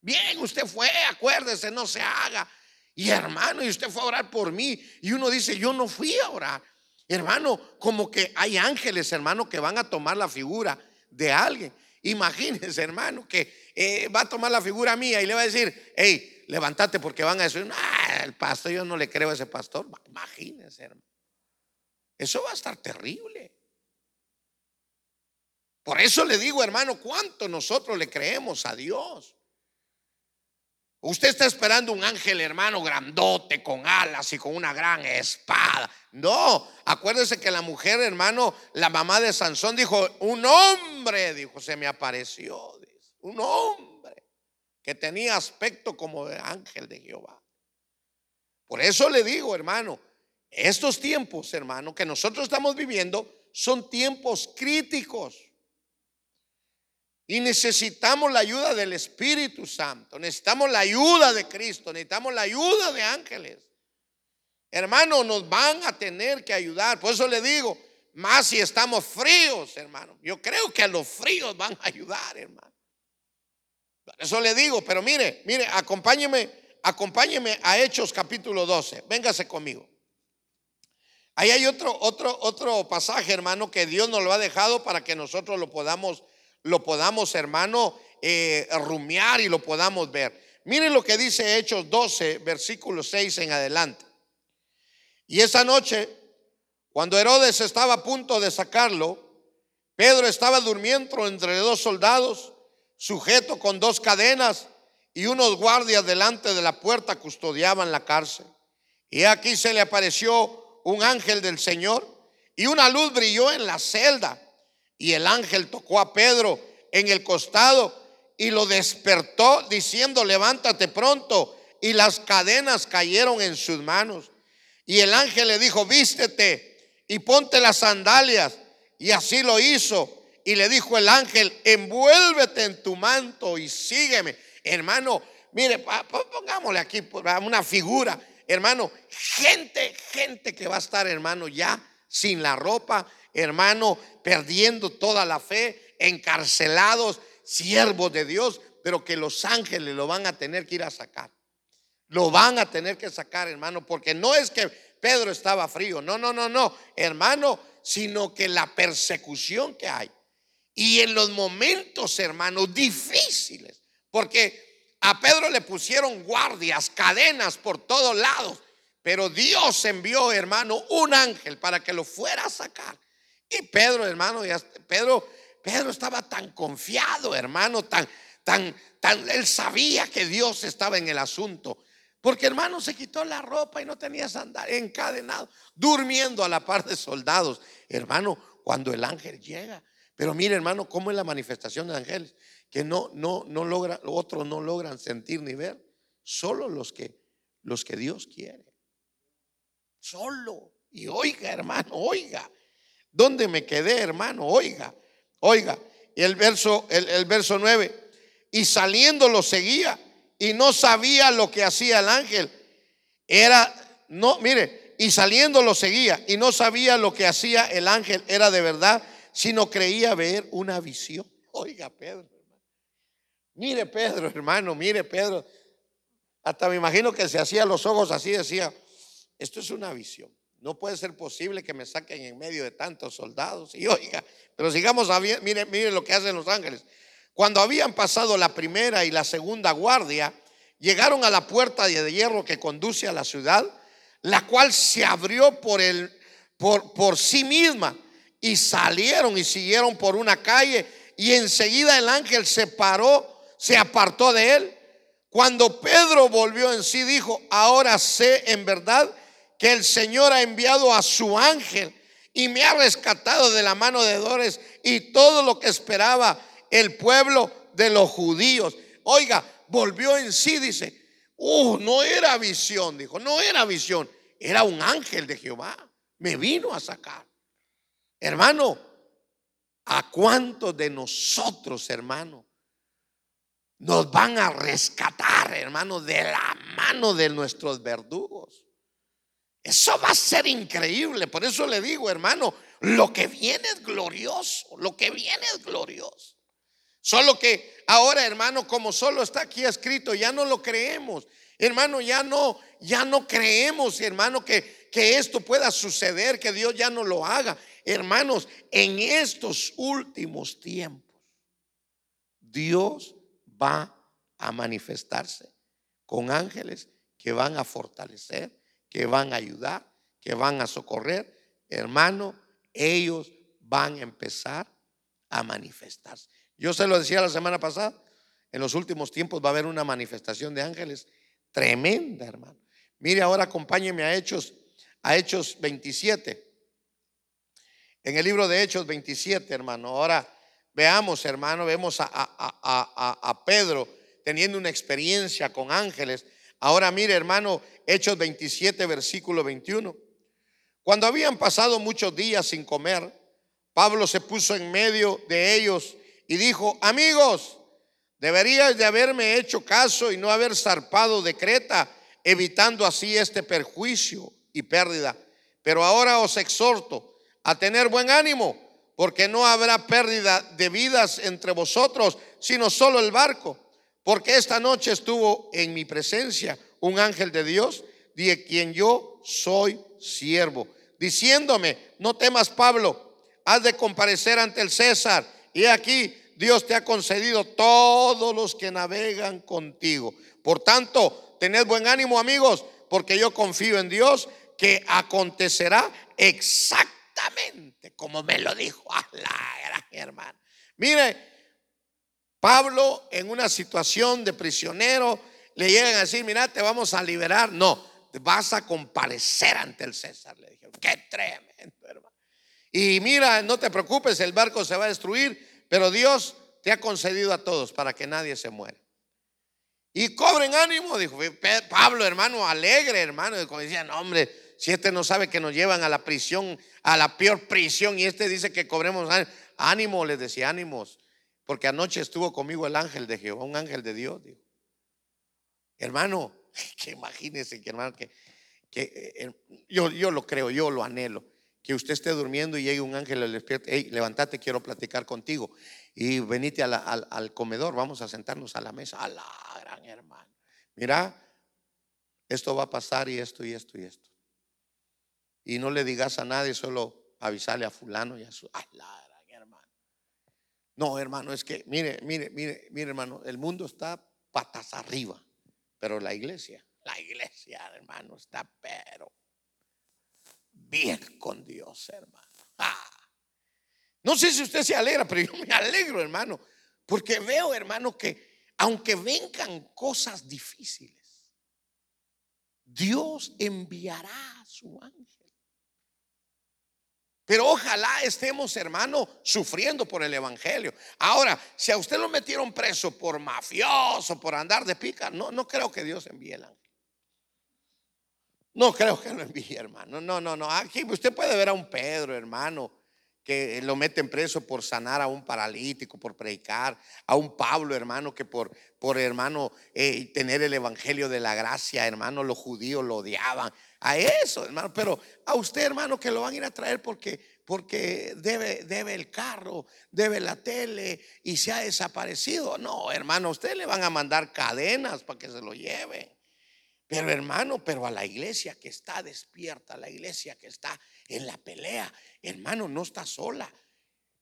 Bien, usted fue, acuérdese, no se haga. Y hermano, y usted fue a orar por mí. Y uno dice, yo no fui a orar. Hermano, como que hay ángeles, hermano, que van a tomar la figura de alguien. Imagínense, hermano, que eh, va a tomar la figura mía y le va a decir, hey, levántate porque van a decir, ah, el pastor, yo no le creo a ese pastor. Imagínense, hermano. Eso va a estar terrible. Por eso le digo, hermano, cuánto nosotros le creemos a Dios. Usted está esperando un ángel, hermano, grandote, con alas y con una gran espada. No, acuérdese que la mujer, hermano, la mamá de Sansón dijo, un hombre, dijo, se me apareció. un hombre que tenía aspecto como de ángel de Jehová. Por eso le digo, hermano, estos tiempos, hermano, que nosotros estamos viviendo son tiempos críticos. Y necesitamos la ayuda del Espíritu Santo, necesitamos la ayuda de Cristo, necesitamos la ayuda de ángeles. Hermano, nos van a tener que ayudar. Por eso le digo, más si estamos fríos, hermano. Yo creo que a los fríos van a ayudar, hermano. Por eso le digo, pero mire, mire, acompáñeme, acompáñeme a Hechos capítulo 12. Véngase conmigo. Ahí hay otro, otro, otro pasaje, hermano, que Dios nos lo ha dejado para que nosotros lo podamos, lo podamos, hermano, eh, rumiar y lo podamos ver. Miren lo que dice Hechos 12, versículo 6 en adelante. Y esa noche, cuando Herodes estaba a punto de sacarlo, Pedro estaba durmiendo entre dos soldados, sujeto con dos cadenas, y unos guardias delante de la puerta custodiaban la cárcel. Y aquí se le apareció un ángel del Señor y una luz brilló en la celda. Y el ángel tocó a Pedro en el costado y lo despertó diciendo, levántate pronto. Y las cadenas cayeron en sus manos. Y el ángel le dijo, vístete y ponte las sandalias. Y así lo hizo. Y le dijo el ángel, envuélvete en tu manto y sígueme. Hermano, mire, pongámosle aquí una figura. Hermano, gente, gente que va a estar, hermano, ya sin la ropa, hermano, perdiendo toda la fe, encarcelados, siervos de Dios, pero que los ángeles lo van a tener que ir a sacar. Lo van a tener que sacar, hermano, porque no es que Pedro estaba frío, no, no, no, no, hermano, sino que la persecución que hay. Y en los momentos, hermano, difíciles, porque a Pedro le pusieron guardias, cadenas por todos lados, pero Dios envió, hermano, un ángel para que lo fuera a sacar. Y Pedro, hermano, Pedro, Pedro estaba tan confiado, hermano, tan, tan, tan, él sabía que Dios estaba en el asunto. Porque hermano se quitó la ropa y no tenía andar encadenado, durmiendo a la par de soldados. Hermano, cuando el ángel llega. Pero mire, hermano, cómo es la manifestación de ángeles, que no, no, no logra, otros no logran sentir ni ver, solo los que, los que Dios quiere. Solo. Y oiga, hermano, oiga. ¿Dónde me quedé, hermano? Oiga, oiga. Y el verso, el, el verso 9. Y saliendo lo seguía y no sabía lo que hacía el ángel. Era, no, mire, y saliendo lo seguía y no sabía lo que hacía el ángel era de verdad, sino creía ver una visión. Oiga, Pedro, Mire, Pedro, hermano, mire, Pedro. Hasta me imagino que se hacía los ojos así, decía, esto es una visión. No puede ser posible que me saquen en medio de tantos soldados. Y oiga, pero sigamos, mire, mire lo que hacen los ángeles. Cuando habían pasado la primera y la segunda guardia, llegaron a la puerta de hierro que conduce a la ciudad, la cual se abrió por, el, por, por sí misma y salieron y siguieron por una calle y enseguida el ángel se paró, se apartó de él. Cuando Pedro volvió en sí, dijo, ahora sé en verdad que el Señor ha enviado a su ángel y me ha rescatado de la mano de Dores y todo lo que esperaba el pueblo de los judíos. Oiga, volvió en sí, dice, uh, no era visión, dijo, no era visión, era un ángel de Jehová. Me vino a sacar. Hermano, ¿a cuántos de nosotros, hermano, nos van a rescatar, hermano, de la mano de nuestros verdugos? Eso va a ser increíble. Por eso le digo, hermano, lo que viene es glorioso. Lo que viene es glorioso. Solo que ahora, hermano, como solo está aquí escrito, ya no lo creemos. Hermano, ya no, ya no creemos, hermano, que, que esto pueda suceder, que Dios ya no lo haga. Hermanos, en estos últimos tiempos, Dios va a manifestarse con ángeles que van a fortalecer, que van a ayudar, que van a socorrer. Hermano, ellos van a empezar a manifestarse. Yo se lo decía la semana pasada, en los últimos tiempos va a haber una manifestación de ángeles tremenda, hermano. Mire, ahora acompáñeme a Hechos, a Hechos 27. En el libro de Hechos 27, hermano. Ahora veamos, hermano, vemos a, Pedro teniendo una experiencia con ángeles. Ahora mire, hermano, Hechos 27, versículo 21. Cuando habían pasado muchos días sin comer, Pablo se puso en medio de ellos y dijo, amigos, deberíais de haberme hecho caso y no haber zarpado de Creta, evitando así este perjuicio y pérdida. Pero ahora os exhorto a tener buen ánimo, porque no habrá pérdida de vidas entre vosotros, sino solo el barco. Porque esta noche estuvo en mi presencia un ángel de Dios, de quien yo soy siervo, diciéndome, no temas Pablo, has de comparecer ante el César y aquí Dios te ha concedido todos los que navegan contigo. Por tanto, tened buen ánimo amigos, porque yo confío en Dios que acontecerá exactamente como me lo dijo <laughs> a la gran hermana. Mire, Pablo en una situación de prisionero le llegan a decir, mira, te vamos a liberar. No, vas a comparecer ante el César. Le dijeron, qué tremendo, hermano. Y mira, no te preocupes, el barco se va a destruir, pero Dios te ha concedido a todos para que nadie se muera. Y cobren ánimo, dijo Pablo, hermano, alegre, hermano. Y como decían, hombre, si este no sabe que nos llevan a la prisión, a la peor prisión, y este dice que cobremos ánimo, les decía ánimos, porque anoche estuvo conmigo el ángel de Jehová, un ángel de Dios. Hermano, <laughs> que imagínese que hermano, que, que eh, yo, yo lo creo, yo lo anhelo que usted esté durmiendo y llegue un ángel le despierte, hey, levántate, quiero platicar contigo. Y venite al, al, comedor, vamos a sentarnos a la mesa. A la gran hermano. Mira, esto va a pasar y esto y esto y esto. Y no le digas a nadie, solo avisarle a fulano y a su... A la gran hermano. No, hermano, es que, mire, mire, mire, mire, hermano, el mundo está patas arriba, pero la iglesia, la iglesia, hermano, está pero bien con Dios, hermano. Ah. No sé si usted se alegra, pero yo me alegro, hermano, porque veo, hermano, que aunque vengan cosas difíciles, Dios enviará a su ángel. Pero ojalá estemos, hermano, sufriendo por el Evangelio. Ahora, si a usted lo metieron preso por mafioso, por andar de pica, no, no creo que Dios envíe el ángel. No creo que lo envíe, hermano. No, no, no. Aquí usted puede ver a un Pedro, hermano, que lo meten preso por sanar a un paralítico, por predicar, a un Pablo, hermano, que por, por hermano, eh, tener el evangelio de la gracia, hermano, los judíos lo odiaban. A eso, hermano. Pero a usted, hermano, que lo van a ir a traer porque, porque debe, debe el carro, debe la tele y se ha desaparecido. No, hermano, a usted le van a mandar cadenas para que se lo lleven. Pero hermano, pero a la iglesia que está despierta, a la iglesia que está en la pelea, hermano, no está sola.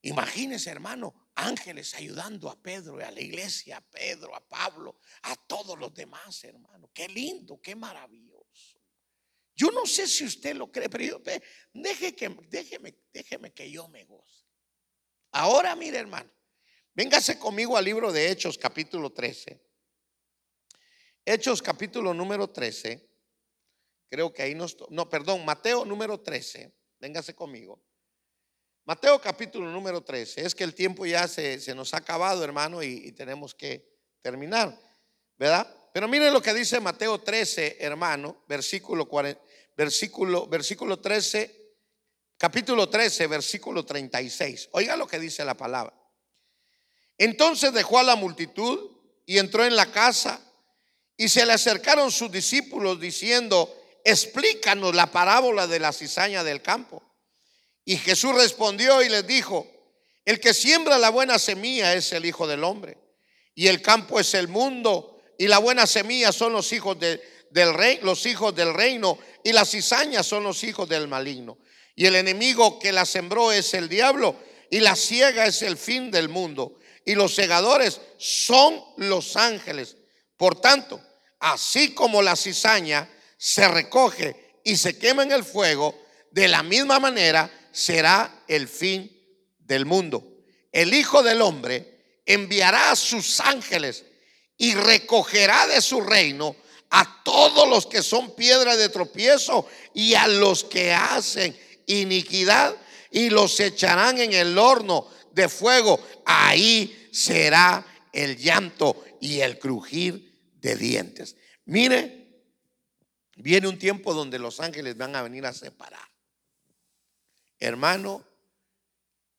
Imagínese, hermano, ángeles ayudando a Pedro y a la iglesia, a Pedro, a Pablo, a todos los demás, hermano. Qué lindo, qué maravilloso. Yo no sé si usted lo cree, pero yo, deje que, déjeme, déjeme que yo me goce. Ahora, mire, hermano, véngase conmigo al libro de Hechos, capítulo 13. Hechos capítulo número 13. Creo que ahí nos... No, perdón, Mateo número 13. Véngase conmigo. Mateo capítulo número 13. Es que el tiempo ya se, nos ha acabado, hermano, y, tenemos que terminar. ¿Verdad? Pero miren lo que dice Mateo 13, hermano, versículo, 40, versículo, versículo 13, capítulo 13, versículo 36. Oiga lo que dice la palabra. Entonces dejó a la multitud y entró en la casa y se le acercaron sus discípulos diciendo, explícanos la parábola de la cizaña del campo. Y Jesús respondió y les dijo, el que siembra la buena semilla es el Hijo del Hombre. Y el campo es el mundo. Y la buena semilla son los hijos del rey, los hijos del reino. Y las cizañas son los hijos del maligno. Y el enemigo que la sembró es el diablo. Y la ciega es el fin del mundo. Y los segadores son los ángeles. Por tanto, así como la cizaña se recoge y se quema en el fuego, de la misma manera será el fin del mundo. El Hijo del Hombre enviará a sus ángeles y recogerá de su reino a todos los que son piedra de tropiezo y a los que hacen iniquidad y los echarán en el horno de fuego. Ahí será el llanto y el crujir de dientes. Mire, viene un tiempo donde los ángeles van a venir a separar. Hermano,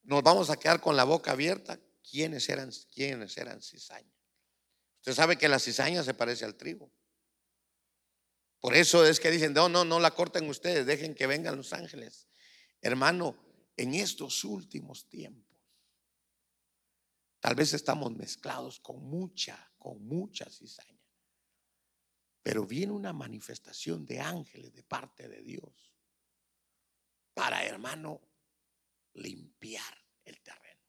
nos vamos a quedar con la boca abierta. ¿Quiénes eran, quiénes eran cizañas? Usted sabe que la cizaña se parece al trigo. Por eso es que dicen, no, no, no la corten ustedes, dejen que vengan los ángeles. Hermano, en estos últimos tiempos, tal vez estamos mezclados con mucha, con mucha cizaña. Pero viene una manifestación de ángeles de parte de Dios para, hermano, limpiar el terreno.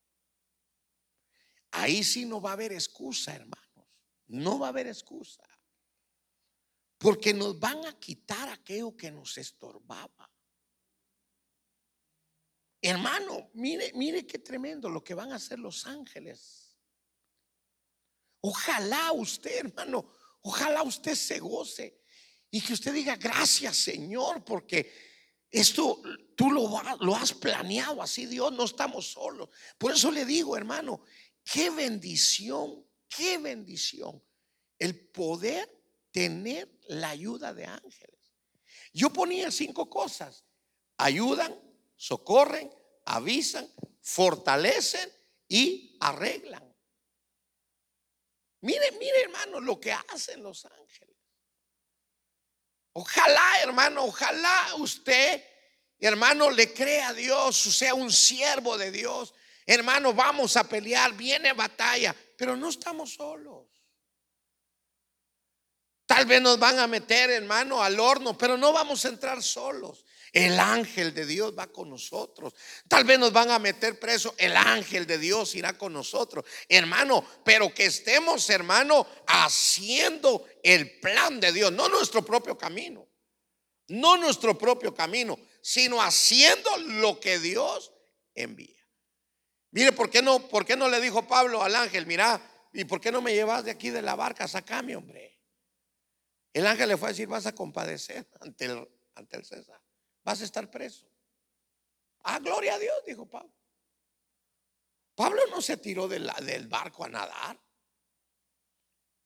Ahí sí no va a haber excusa, hermanos. No va a haber excusa. Porque nos van a quitar aquello que nos estorbaba. Hermano, mire, mire qué tremendo lo que van a hacer los ángeles. Ojalá usted, hermano, Ojalá usted se goce Y que usted diga, gracias Señor, porque esto tú lo, lo has planeado así, Dios, no estamos solos. Por eso le digo, hermano, qué bendición, qué bendición el poder tener la ayuda de ángeles. Yo ponía cinco cosas. Ayudan, socorren, avisan, fortalecen y arreglan. Mire, mire hermano lo que hacen los ángeles. Ojalá hermano, ojalá usted, hermano, le crea a Dios, sea un siervo de Dios. Hermano, vamos a pelear, viene batalla, pero no estamos solos. Tal vez nos van a meter, hermano, al horno, pero no vamos a entrar solos. El ángel de Dios va con nosotros. Tal vez nos van a meter preso. El ángel de Dios irá con nosotros. Hermano, pero que estemos, hermano, haciendo el plan de Dios. No nuestro propio camino. No nuestro propio camino, sino haciendo lo que Dios envía. Mire, ¿por qué no, por qué no le dijo Pablo al ángel? Mira, ¿y por qué no me llevas de aquí de la barca? Sacame, hombre. El ángel le fue a decir, vas a compadecer <laughs> ante el, ante el César. Vas a estar preso. Ah, gloria a Dios, dijo Pablo. Pablo no se tiró del barco a nadar.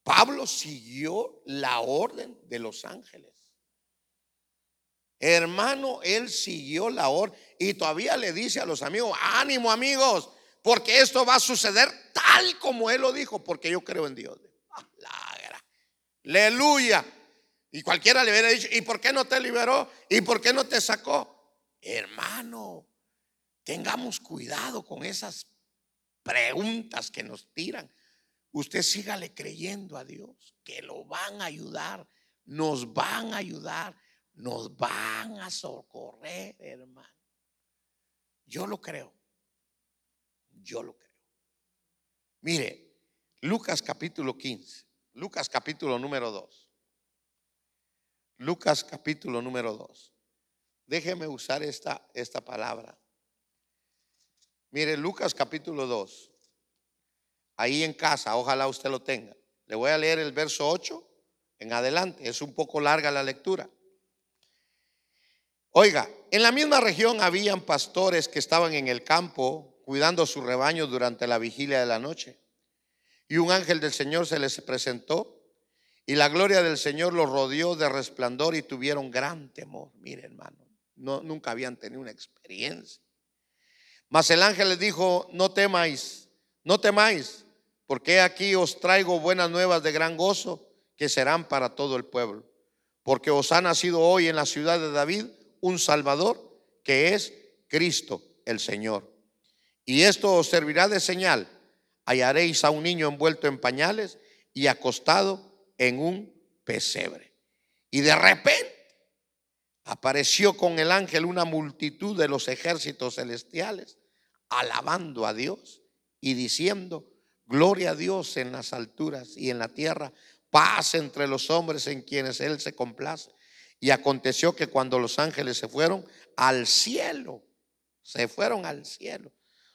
Pablo siguió la orden de los ángeles. Hermano, él siguió la orden y todavía le dice a los amigos, ánimo amigos, porque esto va a suceder tal como él lo dijo, porque yo creo en Dios. <laughs> Aleluya. Y cualquiera le hubiera dicho, ¿y por qué no te liberó? ¿Y por qué no te sacó? Hermano, tengamos cuidado con esas preguntas que nos tiran. Usted sígale creyendo a Dios, que lo van a ayudar, nos van a ayudar, nos van a socorrer, hermano. Yo lo creo. Yo lo creo. Mire, Lucas capítulo 15. Lucas capítulo número 2. Lucas capítulo número 2. Déjeme usar esta, esta palabra. Mire, Lucas capítulo 2. Ahí en casa, ojalá usted lo tenga. Le voy a leer el verso 8 en adelante. Es un poco larga la lectura. Oiga, en la misma región habían pastores que estaban en el campo cuidando su rebaño durante la vigilia de la noche. Y un ángel del Señor se les presentó y la gloria del Señor los rodeó de resplandor y tuvieron gran temor. Mire, hermano, no, nunca habían tenido una experiencia. Mas el ángel les dijo, no temáis, no temáis, porque aquí os traigo buenas nuevas de gran gozo que serán para todo el pueblo. Porque os ha nacido hoy en la ciudad de David un Salvador que es Cristo el Señor. Y esto os servirá de señal hallaréis a un niño envuelto en pañales y acostado en un pesebre. Y de repente apareció con el ángel una multitud de los ejércitos celestiales, alabando a Dios y diciendo, gloria a Dios en las alturas y en la tierra, paz entre los hombres en quienes Él se complace. Y aconteció que cuando los ángeles se fueron al cielo, se fueron al cielo,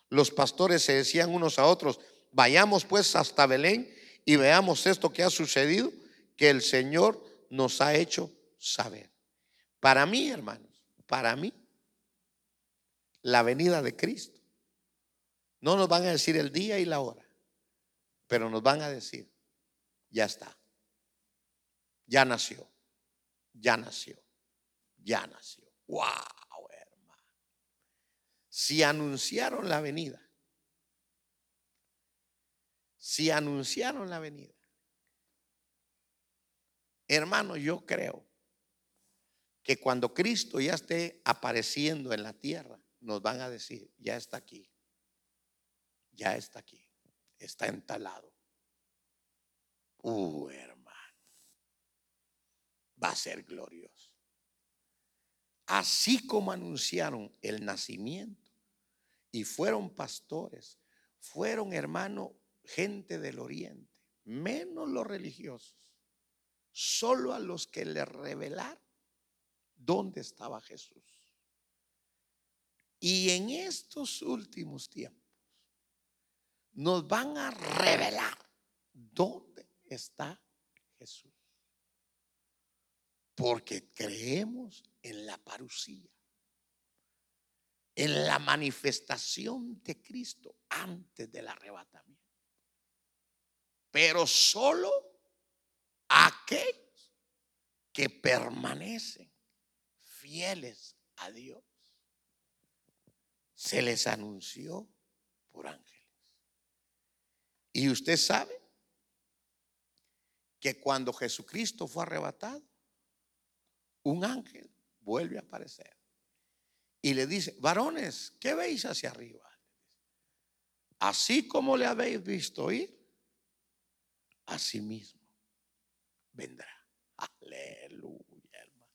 los pastores se decían unos a otros, Vayamos pues hasta Belén y veamos esto que ha sucedido, que el Señor nos ha hecho saber. Para mí, hermanos, para mí, la venida de Cristo, no nos van a decir el día y la hora, pero nos van a decir, ya está, ya nació, ya nació, ya nació. ¡Wow, hermano! Si anunciaron la venida, si anunciaron la venida. Hermano, yo creo que cuando Cristo ya esté apareciendo en la tierra, nos van a decir, ya está aquí, ya está aquí, está entalado. Uh, hermano, va a ser glorioso. Así como anunciaron el nacimiento y fueron pastores, fueron hermano gente del oriente, menos los religiosos, solo a los que le revelaron dónde estaba Jesús. Y en estos últimos tiempos nos van a revelar dónde está Jesús. Porque creemos en la parucía, en la manifestación de Cristo antes del arrebatamiento. Pero solo aquellos que permanecen fieles a Dios se les anunció por ángeles. Y usted sabe que cuando Jesucristo fue arrebatado, un ángel vuelve a aparecer y le dice, varones, ¿qué veis hacia arriba? Así como le habéis visto ir, así mismo vendrá. Aleluya, hermano.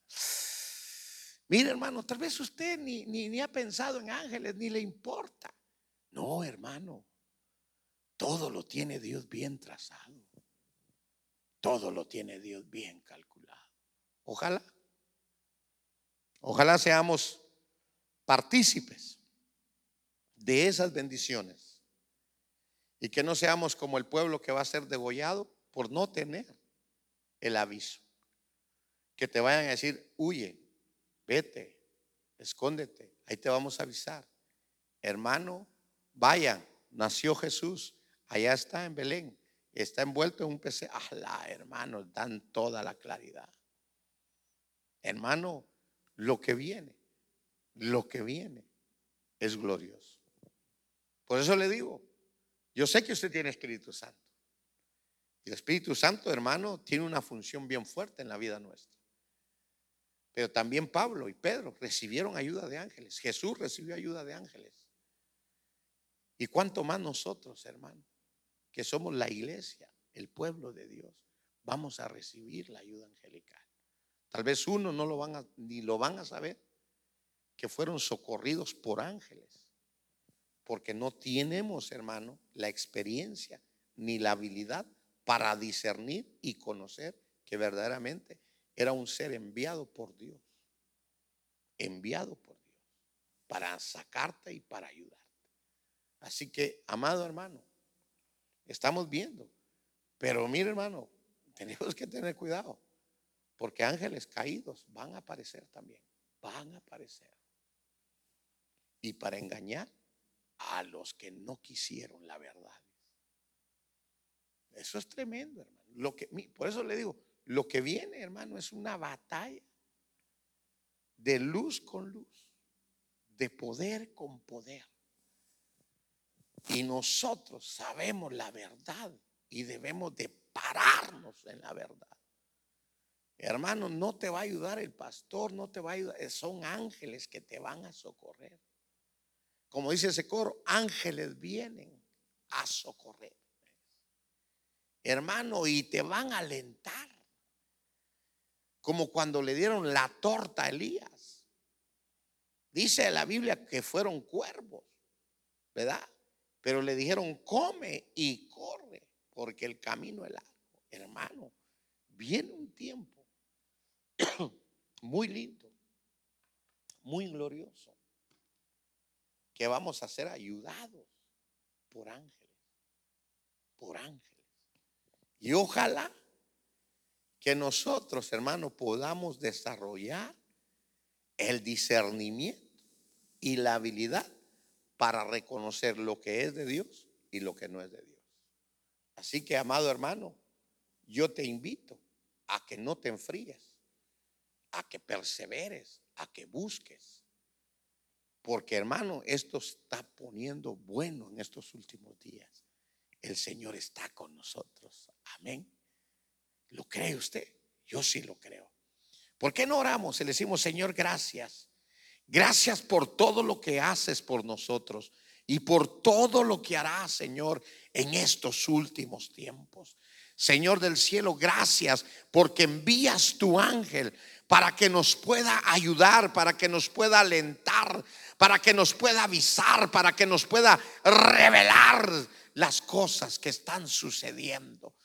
Mire, hermano, tal vez usted ni, ni, ni ha pensado en ángeles, ni le importa. No, hermano, todo lo tiene Dios bien trazado. Todo lo tiene Dios bien calculado. Ojalá. Ojalá seamos partícipes de esas bendiciones y que no seamos como el pueblo que va a ser degollado por no tener el aviso. Que te vayan a decir, huye, vete, escóndete, ahí te vamos a avisar. Hermano, vayan, nació Jesús, allá está en Belén está envuelto en un PC. la hermano, dan toda la claridad. Hermano, lo que viene, lo que viene es glorioso. Por eso le digo, yo sé que usted tiene Espíritu Santo. Y el Espíritu Santo, hermano, tiene una función bien fuerte en la vida nuestra. Pero también Pablo y Pedro recibieron ayuda de ángeles. Jesús recibió ayuda de ángeles. ¿Y cuánto más nosotros, hermano? que somos la iglesia, el pueblo de Dios, vamos a recibir la ayuda angelical. Tal vez uno no lo van a, ni lo van a saber, que fueron socorridos por ángeles, porque no tenemos, hermano, la experiencia ni la habilidad para discernir y conocer que verdaderamente era un ser enviado por Dios, enviado por Dios, para sacarte y para ayudarte. Así que, amado hermano, Estamos viendo. Pero mire, hermano, <laughs> tenemos que tener cuidado. Porque ángeles caídos van a aparecer también. Van a aparecer. Y para engañar a los que no quisieron la verdad. Eso es tremendo, hermano. Lo que, por eso le digo, lo que viene, hermano, es una batalla de luz con luz, de poder con poder. Y nosotros sabemos la verdad y debemos de pararnos en la verdad. Hermano, no te va a ayudar el pastor, no te va a ayudar. Son ángeles que te van a socorrer. Como dice ese coro, ángeles vienen a socorrer. Hermano, y te van a alentar. Como cuando le dieron la torta a Elías. Dice la Biblia que fueron cuervos, ¿verdad? Pero le dijeron, come y corre, porque el camino es largo. Hermano, viene un tiempo <coughs> muy lindo, muy glorioso, que vamos a ser ayudados por ángeles, por ángeles. Y ojalá que nosotros, hermano, podamos desarrollar el discernimiento y la habilidad para reconocer lo que es de Dios y lo que no es de Dios. Así que, amado hermano, yo te invito a que no te enfríes, a que perseveres, a que busques. Porque, hermano, esto está poniendo bueno en estos últimos días. El Señor está con nosotros. Amén. ¿Lo cree usted? Yo sí lo creo. ¿Por qué no oramos y le decimos, Señor, gracias? Gracias por todo lo que haces por nosotros y por todo lo que harás, Señor, en estos últimos tiempos. Señor del cielo, gracias porque envías tu ángel para que nos pueda ayudar, para que nos pueda alentar, para que nos pueda avisar, para que nos pueda revelar las cosas que están sucediendo.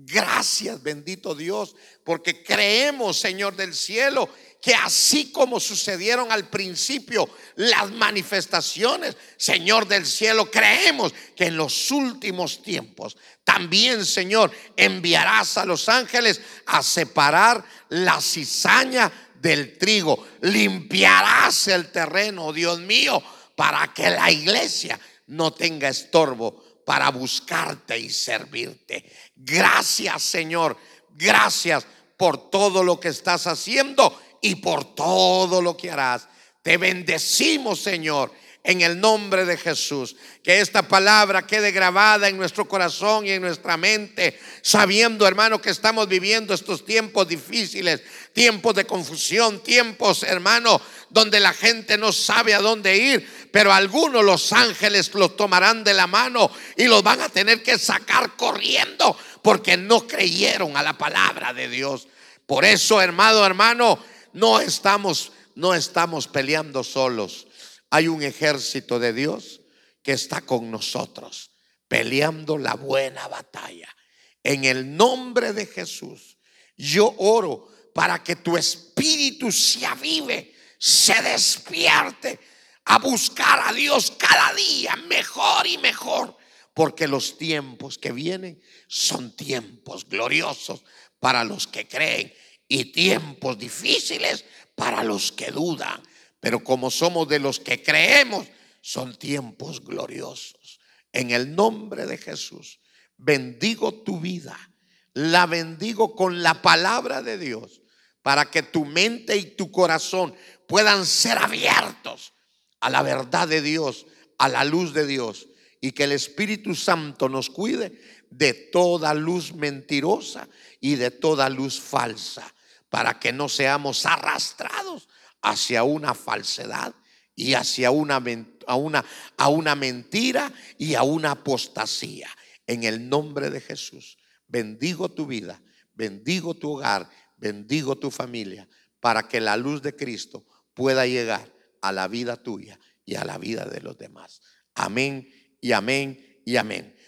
Gracias, bendito Dios, porque creemos, Señor del cielo, que así como sucedieron al principio las manifestaciones, Señor del cielo, creemos que en los últimos tiempos también, Señor, enviarás a los ángeles a separar la cizaña del trigo. Limpiarás el terreno, Dios mío, para que la iglesia no tenga estorbo para buscarte y servirte. Gracias, Señor. Gracias por todo lo que estás haciendo y por todo lo que harás. Te bendecimos, Señor, en el nombre de Jesús. Que esta palabra quede grabada en nuestro corazón y en nuestra mente, sabiendo, hermano, que estamos viviendo estos tiempos difíciles, tiempos de confusión, tiempos, hermano, donde la gente no sabe a dónde ir, pero algunos los ángeles los tomarán de la mano y los van a tener que sacar corriendo porque no creyeron a la palabra de Dios. Por eso, hermano, hermano, no estamos no estamos peleando solos. Hay un ejército de Dios que está con nosotros, peleando la buena batalla. En el nombre de Jesús, yo oro para que tu espíritu se avive, se despierte a buscar a Dios cada día mejor y mejor, porque los tiempos que vienen son tiempos gloriosos para los que creen y tiempos difíciles para los que dudan. Pero como somos de los que creemos, son tiempos gloriosos. En el nombre de Jesús, bendigo tu vida. La bendigo con la palabra de Dios para que tu mente y tu corazón puedan ser abiertos a la verdad de Dios, a la luz de Dios y que el Espíritu Santo nos cuide de toda luz mentirosa y de toda luz falsa para que no seamos arrastrados hacia una falsedad y hacia una, a una, a una mentira y a una apostasía. En el nombre de Jesús, bendigo tu vida, bendigo tu hogar, bendigo tu familia, para que la luz de Cristo pueda llegar a la vida tuya y a la vida de los demás. Amén y amén y amén.